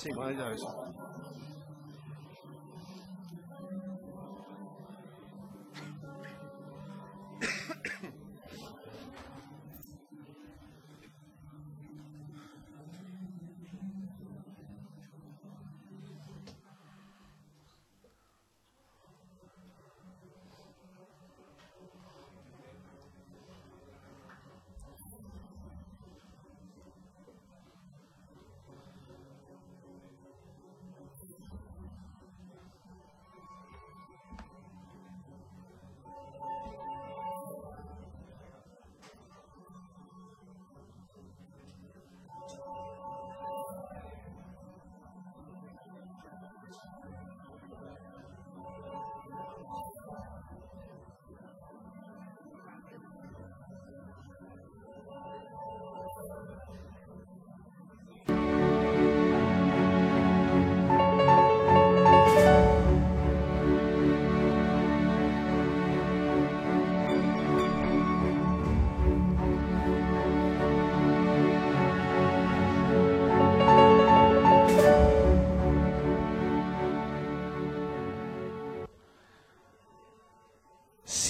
Sí, bueno, ya ves.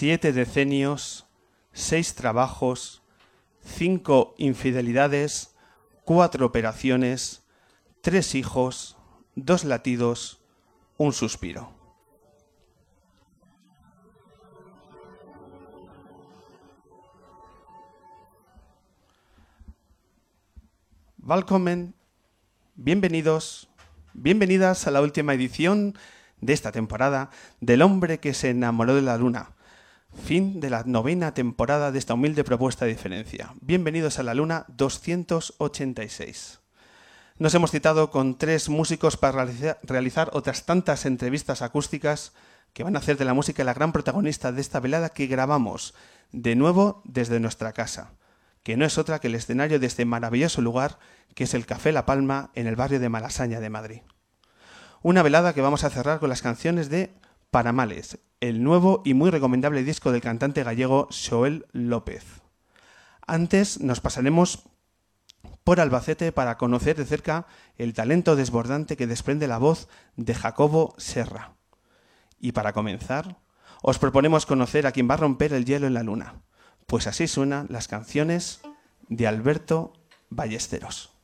Siete decenios, seis trabajos, cinco infidelidades, cuatro operaciones, tres hijos, dos latidos, un suspiro. Welcome, bienvenidos, bienvenidas a la última edición de esta temporada del hombre que se enamoró de la luna Fin de la novena temporada de esta humilde propuesta de diferencia. Bienvenidos a la Luna 286. Nos hemos citado con tres músicos para realizar otras tantas entrevistas acústicas que van a hacer de la música la gran protagonista de esta velada que grabamos de nuevo desde nuestra casa, que no es otra que el escenario de este maravilloso lugar que es el Café La Palma en el barrio de Malasaña de Madrid. Una velada que vamos a cerrar con las canciones de Paramales, el nuevo y muy recomendable disco del cantante gallego Joel López. Antes nos pasaremos por Albacete para conocer de cerca el talento desbordante que desprende la voz de Jacobo Serra. Y para comenzar, os proponemos conocer a quien va a romper el hielo en la luna, pues así suenan las canciones de Alberto Ballesteros.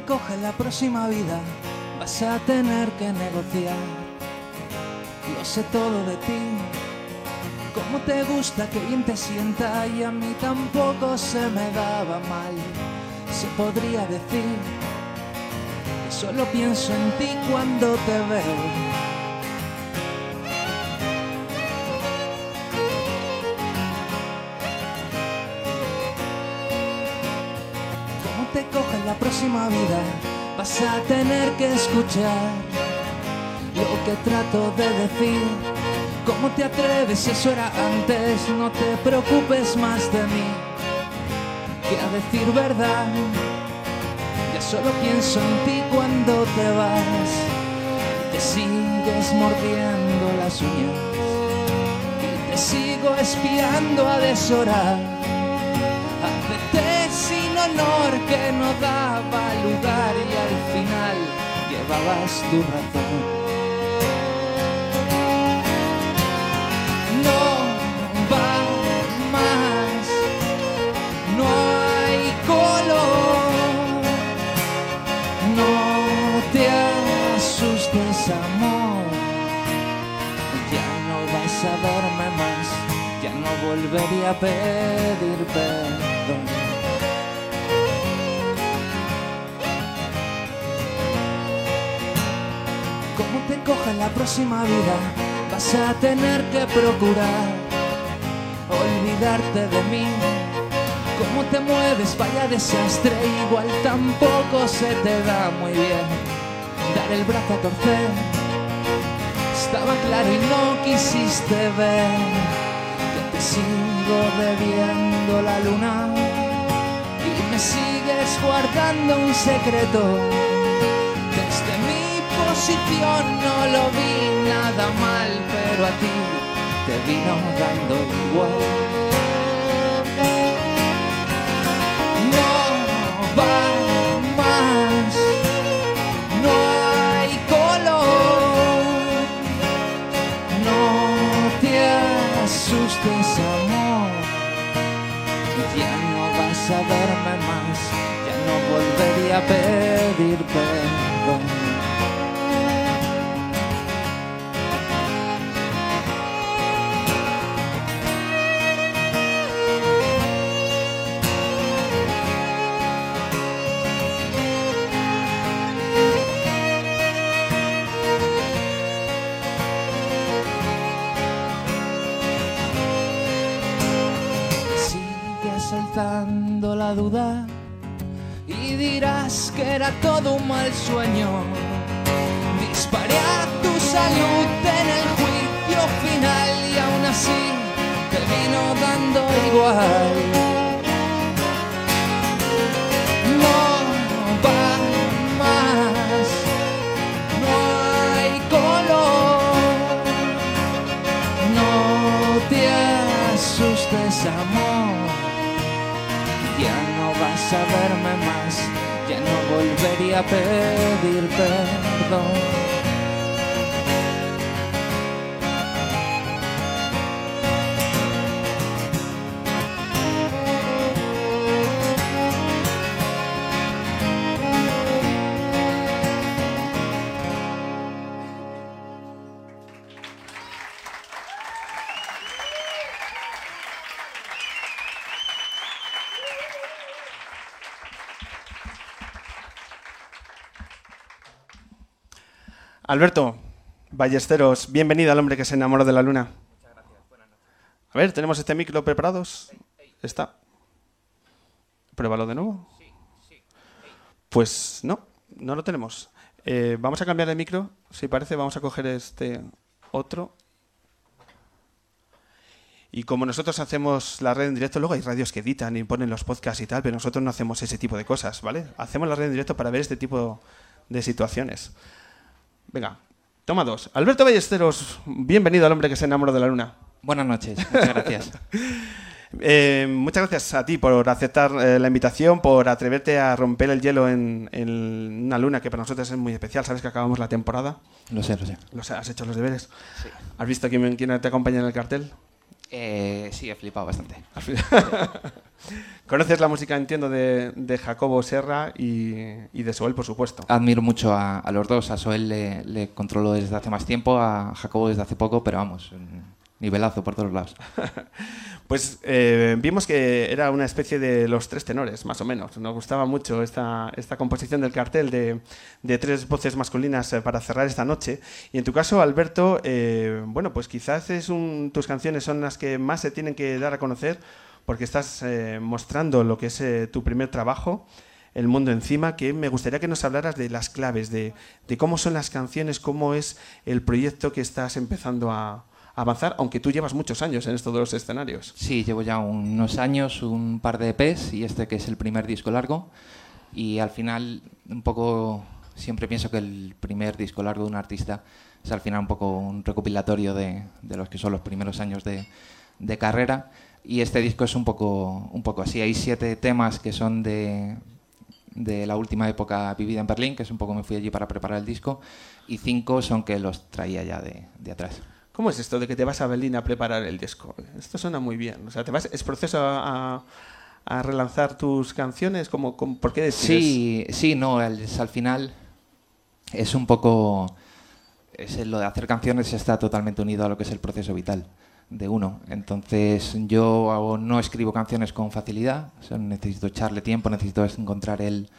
Te coge la próxima vida, vas a tener que negociar. Lo sé todo de ti, cómo te gusta, que bien te sienta y a mí tampoco se me daba mal. Se podría decir que solo pienso en ti cuando te veo próxima vida vas a tener que escuchar lo que trato de decir. ¿Cómo te atreves? Eso era antes, no te preocupes más de mí. Que a decir verdad, ya solo pienso en ti cuando te vas. Y te sigues mordiendo las uñas. Y te sigo espiando a deshorar honor que no daba lugar y al final llevabas tu razón. No va más, no hay color, no te asustes amor, ya no vas a verme más, ya no volvería a pedir perdón. Coja la próxima vida, vas a tener que procurar olvidarte de mí. Cómo te mueves, vaya desastre, igual tampoco se te da muy bien dar el brazo a torcer. Estaba claro y no quisiste ver que te sigo debiendo la luna y me sigues guardando un secreto no lo vi nada mal, pero a ti te vino dando igual. No va más, no hay color, no te asustes amor, ya no vas a verme más, ya no volvería a pedir perdón. La duda y dirás que era todo un mal sueño. Disparé a tu salud en el juicio final y aún así te vino dando igual. Alberto Ballesteros, bienvenido al hombre que se enamoró de la luna. A ver, ¿tenemos este micro preparados? Está. Pruébalo de nuevo. Pues no, no lo tenemos. Eh, vamos a cambiar de micro, si parece, vamos a coger este otro. Y como nosotros hacemos la red en directo, luego hay radios que editan y ponen los podcasts y tal, pero nosotros no hacemos ese tipo de cosas, ¿vale? Hacemos la red en directo para ver este tipo de situaciones. Venga, toma dos. Alberto Ballesteros, bienvenido al hombre que se enamoró de la luna. Buenas noches, muchas gracias. Eh, muchas gracias a ti por aceptar eh, la invitación, por atreverte a romper el hielo en, en una luna que para nosotros es muy especial. Sabes que acabamos la temporada. lo sé, lo sé. Lo sé, ¿Has hecho los deberes? ¿Has visto quién, quién te acompaña en el cartel? Eh, sí, he flipado bastante. Conoces la música, entiendo, de, de Jacobo Serra y, y de Soel, por supuesto. Admiro mucho a, a los dos. A Soel le, le controlo desde hace más tiempo, a Jacobo desde hace poco, pero vamos, nivelazo por todos lados. Pues eh, vimos que era una especie de los tres tenores, más o menos. Nos gustaba mucho esta, esta composición del cartel de, de tres voces masculinas eh, para cerrar esta noche. Y en tu caso, Alberto, eh, bueno, pues quizás es tus canciones son las que más se tienen que dar a conocer porque estás mostrando lo que es tu primer trabajo, El Mundo Encima, que me gustaría que nos hablaras de las claves, de, de cómo son las canciones, cómo es el proyecto que estás empezando a, avanzar, aunque tú llevas muchos años en estos dos escenarios. Sí, llevo ya unos años, un par de EPs y este que es el primer disco largo. Y al final, un poco, siempre pienso que el primer disco largo de un artista es al final un poco un recopilatorio de, de los que son los primeros años de, de carrera. Y este disco es un poco, un poco así. Hay siete temas que son de, de la última época vivida en Berlín, que es un poco me fui allí para preparar el disco, y cinco son que los traía ya de, de atrás. ¿Cómo es esto de que te vas a Berlín a preparar el disco? Esto suena muy bien. O sea, ¿te vas, ¿es proceso a, relanzar tus canciones? ¿Cómo, ¿Por qué decides? Sí, sí, no, al final es un poco... Es lo de hacer canciones está totalmente unido a lo que es el proceso vital de uno. Entonces yo no escribo canciones con facilidad, necesito echarle tiempo, necesito encontrar el,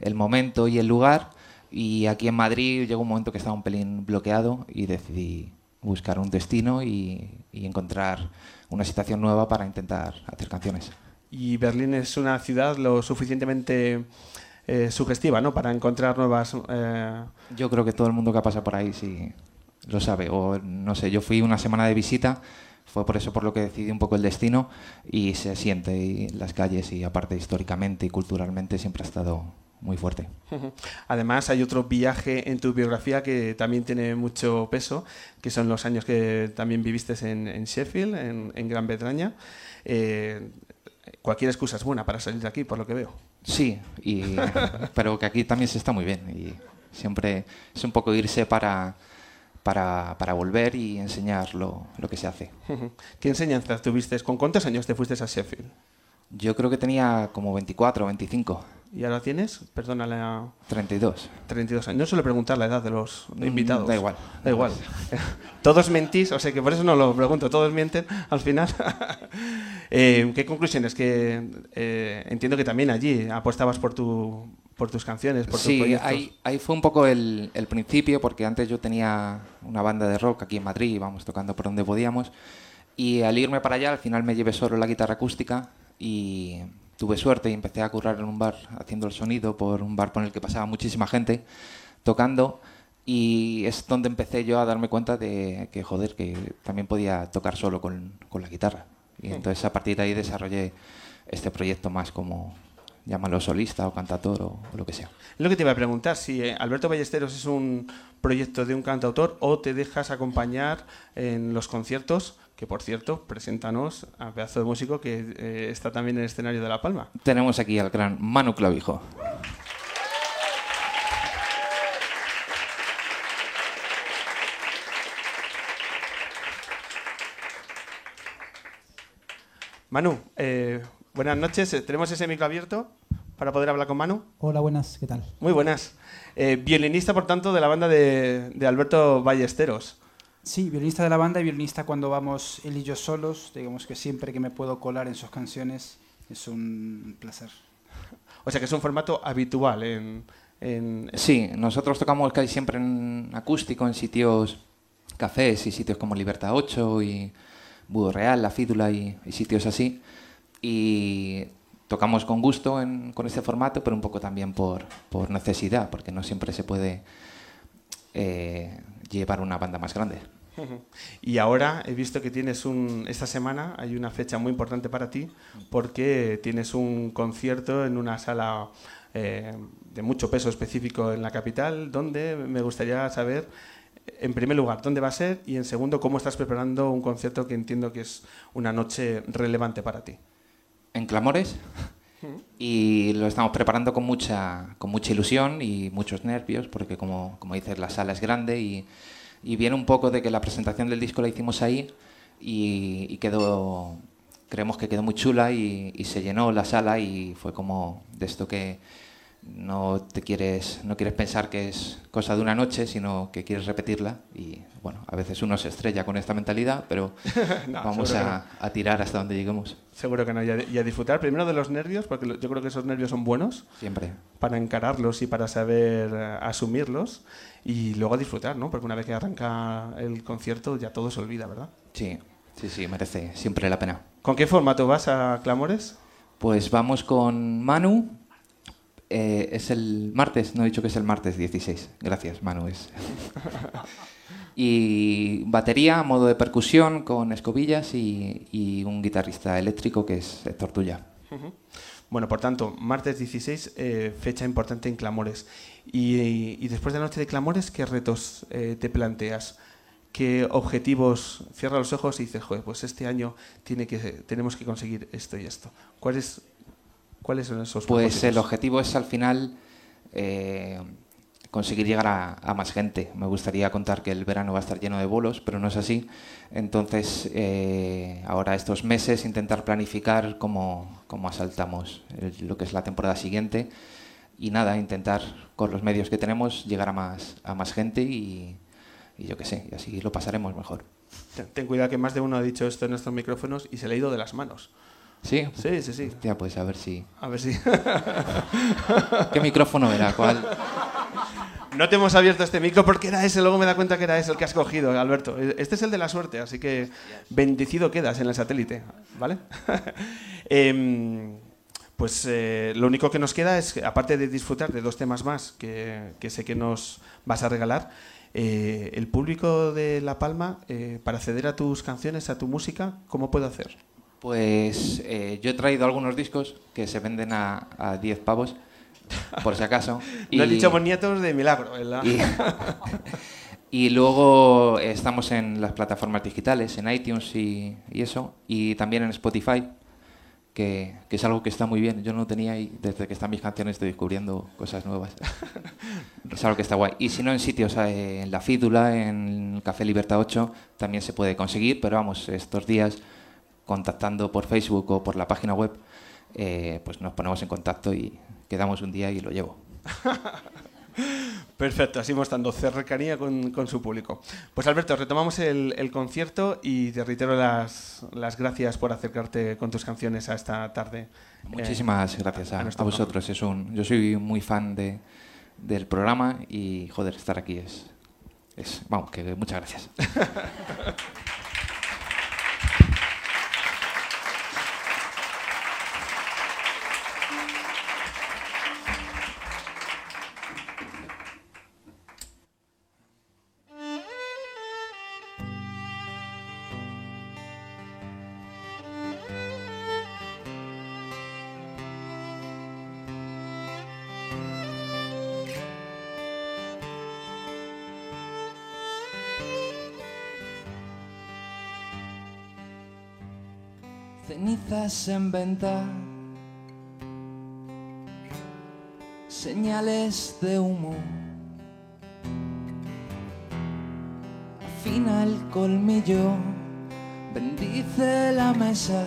el momento y el lugar. Y aquí en Madrid llegó un momento que estaba un pelín bloqueado y decidí buscar un destino y, y encontrar una situación nueva para intentar hacer canciones. Y Berlín es una ciudad lo suficientemente eh, sugestiva, ¿no? Para encontrar nuevas... eh, Yo creo que todo el mundo que ha pasado por ahí sí lo sabe. O no sé, yo fui una semana de visita, fue por eso por lo que decidí un poco el destino y se siente y las calles y aparte históricamente y culturalmente siempre ha estado muy fuerte. Además, hay otro viaje en tu biografía que también tiene mucho peso, que son los años que también viviste en, Sheffield, en, Gran Bretaña. Eh, cualquier excusa es buena para salir de aquí, por lo que veo. Sí, y, pero que aquí también se está muy bien. Y siempre es un poco irse para, para, para volver y enseñar lo, lo que se hace. ¿Qué enseñanzas tuviste? ¿Con cuántos años te fuiste a Sheffield? Yo creo que tenía como 24 o 25. ¿Y ahora tienes? Perdónale a... 32. 32 años. No suele preguntar la edad de los mm, invitados. da igual. Da igual. todos mentís, o sea que por eso no lo pregunto. Todos mienten al final. eh, ¿Qué conclusiones? Que eh, entiendo que también allí apostabas por, tu, por tus canciones, por sí, tus proyectos. Ahí, ahí fue un poco el, el principio, porque antes yo tenía una banda de rock aquí en Madrid, íbamos tocando por donde podíamos. Y al irme para allá, al final me llevé solo la guitarra acústica y tuve suerte y empecé a currar en un bar haciendo el sonido por un bar por el que pasaba muchísima gente tocando. Y es donde empecé yo a darme cuenta de que joder que también podía tocar solo con, con la guitarra. Y entonces a partir de ahí desarrollé este proyecto más como llámalo solista o cantautor o, lo que sea. Lo que te iba a preguntar, si eh, Alberto Ballesteros es un proyecto de un cantautor o te dejas acompañar en los conciertos que por cierto, preséntanos a pedazo de músico que eh, está también en el escenario de La Palma. Tenemos aquí al gran Manu Clavijo. Manu, eh, buenas noches. Eh, ¿Tenemos ese micro abierto para poder hablar con Manu? Hola, buenas, ¿qué tal? Muy buenas. violinista, por tanto, de la banda de, de Alberto Ballesteros. Sí, violinista de la banda y violinista cuando vamos él y yo solos. Digamos que siempre que me puedo colar en sus canciones es un placer. O sea que es un formato habitual en... Sí, nosotros tocamos casi siempre en acústico, en sitios cafés y sitios como Libertad 8 y Budo Real, La Fídula y, sitios así. Y tocamos con gusto con este formato, pero un poco también por, por necesidad, porque no siempre se puede eh, llevar una banda más grande. Y ahora he visto que tienes un. Esta semana hay una fecha muy importante para ti porque tienes un concierto en una sala eh, de mucho peso específico en la capital, donde me gustaría saber, en primer lugar, dónde va a ser y en segundo, cómo estás preparando un concierto que entiendo que es una noche relevante para ti. En Clamores. Y lo estamos preparando con mucha, con mucha ilusión y muchos nervios, porque como, como dices, la sala es grande y, y, viene un poco de que la presentación del disco la hicimos ahí y, y quedó, creemos que quedó muy chula y, y, se llenó la sala y fue como de esto que no te quieres, no quieres pensar que es cosa de una noche, sino que quieres repetirla y bueno, a veces uno se estrella con esta mentalidad, pero vamos a, tirar hasta donde lleguemos. Seguro que no, y a, disfrutar primero de los nervios, porque yo creo que esos nervios son buenos. Siempre. Para encararlos y para saber eh, asumirlos y luego a disfrutar, ¿no? Porque una vez que arranca el concierto ya todo se olvida, ¿verdad? Sí, sí, sí, merece siempre la pena. ¿Con qué formato vas a Clamores? Pues vamos con Manu, eh, es el martes, no he dicho que es el martes 16. Gracias, Manu. y batería, modo de percusión con escobillas y, un guitarrista eléctrico que es Héctor Tuya. Bueno, por tanto, martes 16, eh, fecha importante en Clamores. Y, después de la noche de Clamores, ¿qué retos eh, te planteas? ¿Qué objetivos? Cierra los ojos y dices, joder, pues este año tiene que, tenemos que conseguir esto y esto. ¿Cuál es ¿Cuáles son esos Pues el objetivo es al final eh, conseguir llegar a, más gente. Me gustaría contar que el verano va a estar lleno de bolos, pero no es así. Entonces, eh, ahora estos meses intentar planificar cómo, cómo asaltamos lo que es la temporada siguiente y nada, intentar con los medios que tenemos llegar a más, a más gente y, y yo qué sé, y así lo pasaremos mejor. Ten cuidado que más de uno ha dicho esto en estos micrófonos y se le ha ido de las manos. ¿Sí? Sí, sí, sí. Ya, pues a ver si... A ver si... ¿Qué micrófono era? ¿Cuál? No te hemos abierto este micro porque era ese, luego me da cuenta que era ese el que has cogido, Alberto. Este es el de la suerte, así que bendecido quedas en el satélite, ¿vale? Em, pues eh, lo único que nos queda es, aparte de disfrutar de dos temas más que, sé que nos vas a regalar, eh, el público de La Palma, eh, para acceder a tus canciones, a tu música, ¿cómo puede hacer? Pues eh, yo he traído algunos discos que se venden a, a 10 pavos por si acaso. Lo he dicho nietos de milagro, ¿verdad? Y, y luego estamos en las plataformas digitales, en iTunes y, y eso, y también en Spotify, que, que, es algo que está muy bien. Yo no tenía y desde que están mis canciones estoy descubriendo cosas nuevas. es algo que está guay. Y si no, en sitios, eh, en La Fídula, en Café Libertad 8, también se puede conseguir, pero vamos, estos días contactando por Facebook o por la página web, eh, pues nos ponemos en contacto y quedamos un día y lo llevo. Perfecto, así mostrando cercanía con, con, su público. Pues Alberto, retomamos el, el concierto y te reitero las, las, gracias por acercarte con tus canciones a esta tarde. Muchísimas eh, gracias a, a, a vosotros. Es un, yo soy muy fan de, del programa y, joder, estar aquí es... es vamos, que muchas gracias. cenizas en venta, señales de humo. Afina el colmillo, bendice la mesa,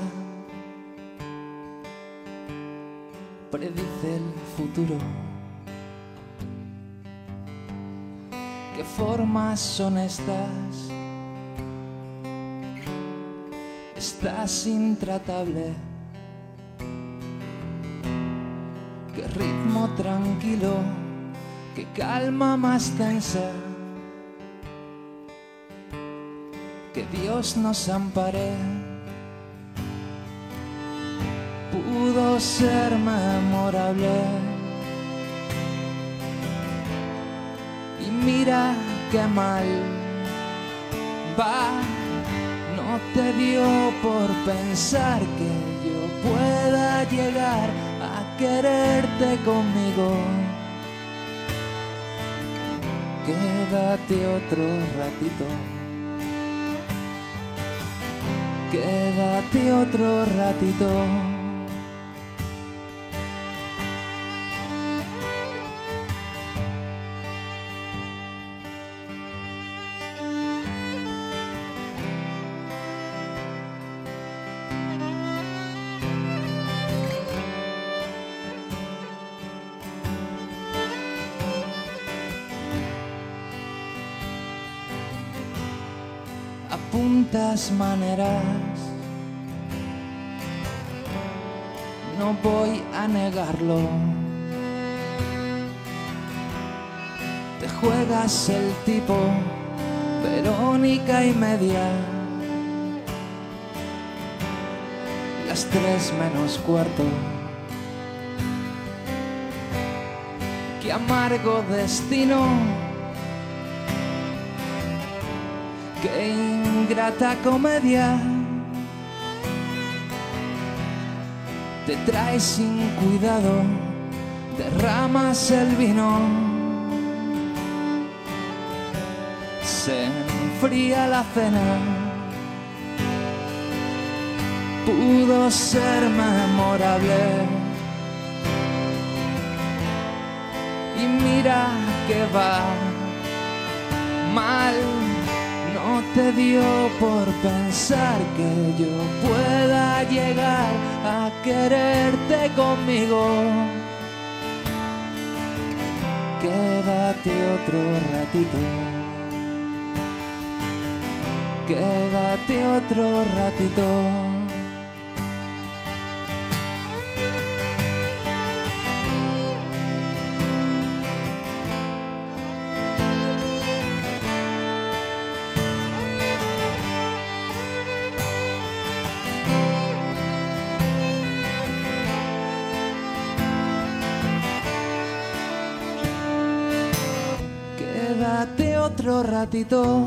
predice el futuro. ¿Qué formas son estas? Estás intratable. Qué ritmo tranquilo, qué calma más tensa. Que Dios nos ampare. Pudo ser memorable. Y mira qué mal va te dio por pensar que yo pueda llegar a quererte conmigo. Quédate otro ratito. Quédate otro ratito. Maneras. No voy a negarlo. Te juegas el tipo Verónica y media. Las tres menos cuarto. Qué amargo destino. Qué ingrata comedia. Te traes sin cuidado, derramas el vino, se enfría la cena, pudo ser memorable. Y mira que va mal no te dio por pensar que yo pueda llegar a quererte conmigo. Quédate otro ratito. Quédate otro ratito. Otro ratito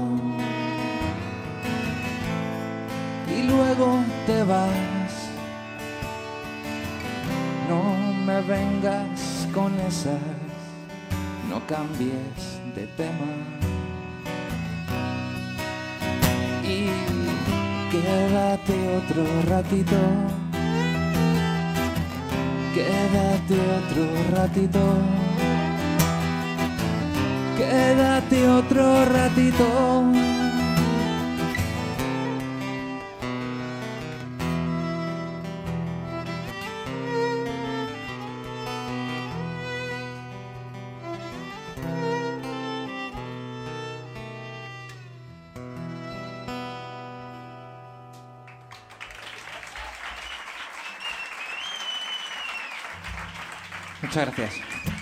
y luego te vas. No me vengas con esas, no cambies de tema. Y quédate otro ratito, quédate otro ratito, quédate otro ratito. Muchas gracias.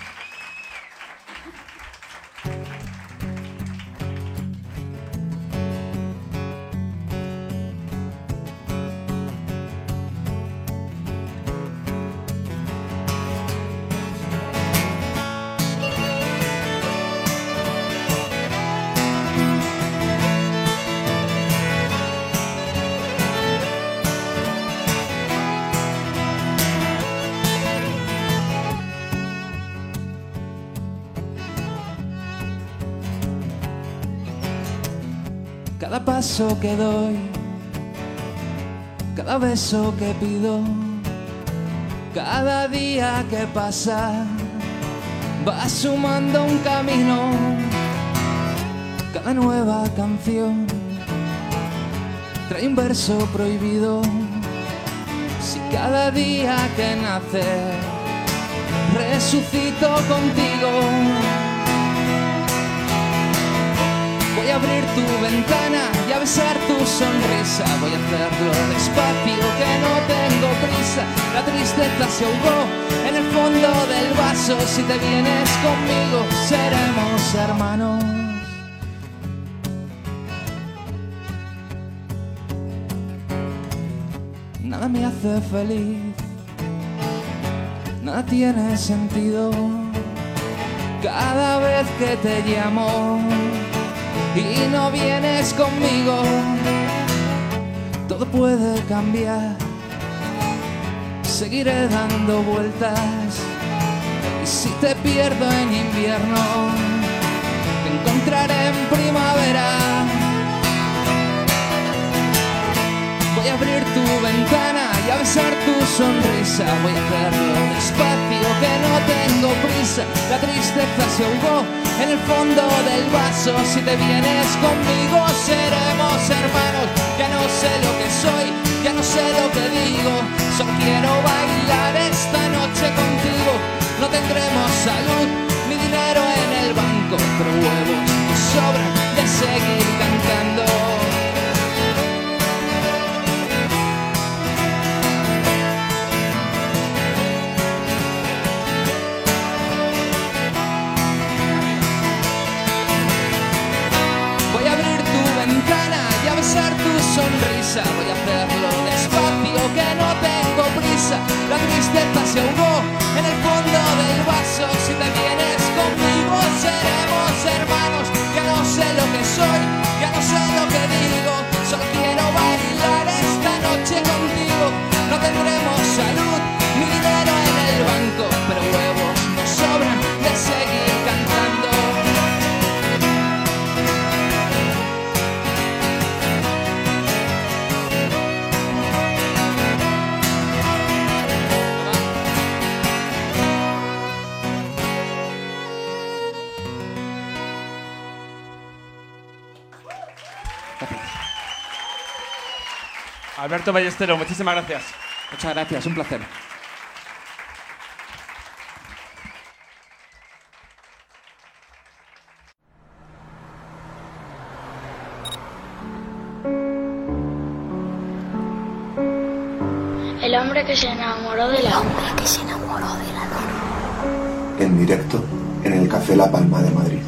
Cada paso que doy, cada beso que pido, cada día que pasa, va sumando un camino. Cada nueva canción trae un verso prohibido. Si cada día que nace resucito contigo. Abrir tu ventana y a besar tu sonrisa. Voy a hacerlo despacio, que no tengo prisa. La tristeza se ahogó en el fondo del vaso. Si te vienes conmigo, seremos hermanos. Nada me hace feliz, nada tiene sentido. Cada vez que te llamo y no vienes conmigo, todo puede cambiar. Seguiré dando vueltas y si te pierdo en invierno, te encontraré en primavera. Voy a abrir tu ventana y a besar tu sonrisa. Voy a hacerlo despacio, que no tengo prisa. La tristeza se ahogó en el fondo del vaso. Si te vienes conmigo, seremos hermanos. Ya no sé lo que soy, ya no sé lo que digo. Solo quiero bailar esta noche contigo. No tendremos salud ni dinero en el banco, pero huevos sobran de seguir cantando. Voy a hacerlo despacio, que no tengo prisa. La tristeza se ahogó en el fondo del vaso. Si te vienes conmigo, seremos hermanos. Ya no sé lo que soy, ya no sé lo que digo. Alberto Ballestero, muchísimas gracias. Muchas gracias, un placer. El hombre que se enamoró de la en directo en el Café La Palma de Madrid.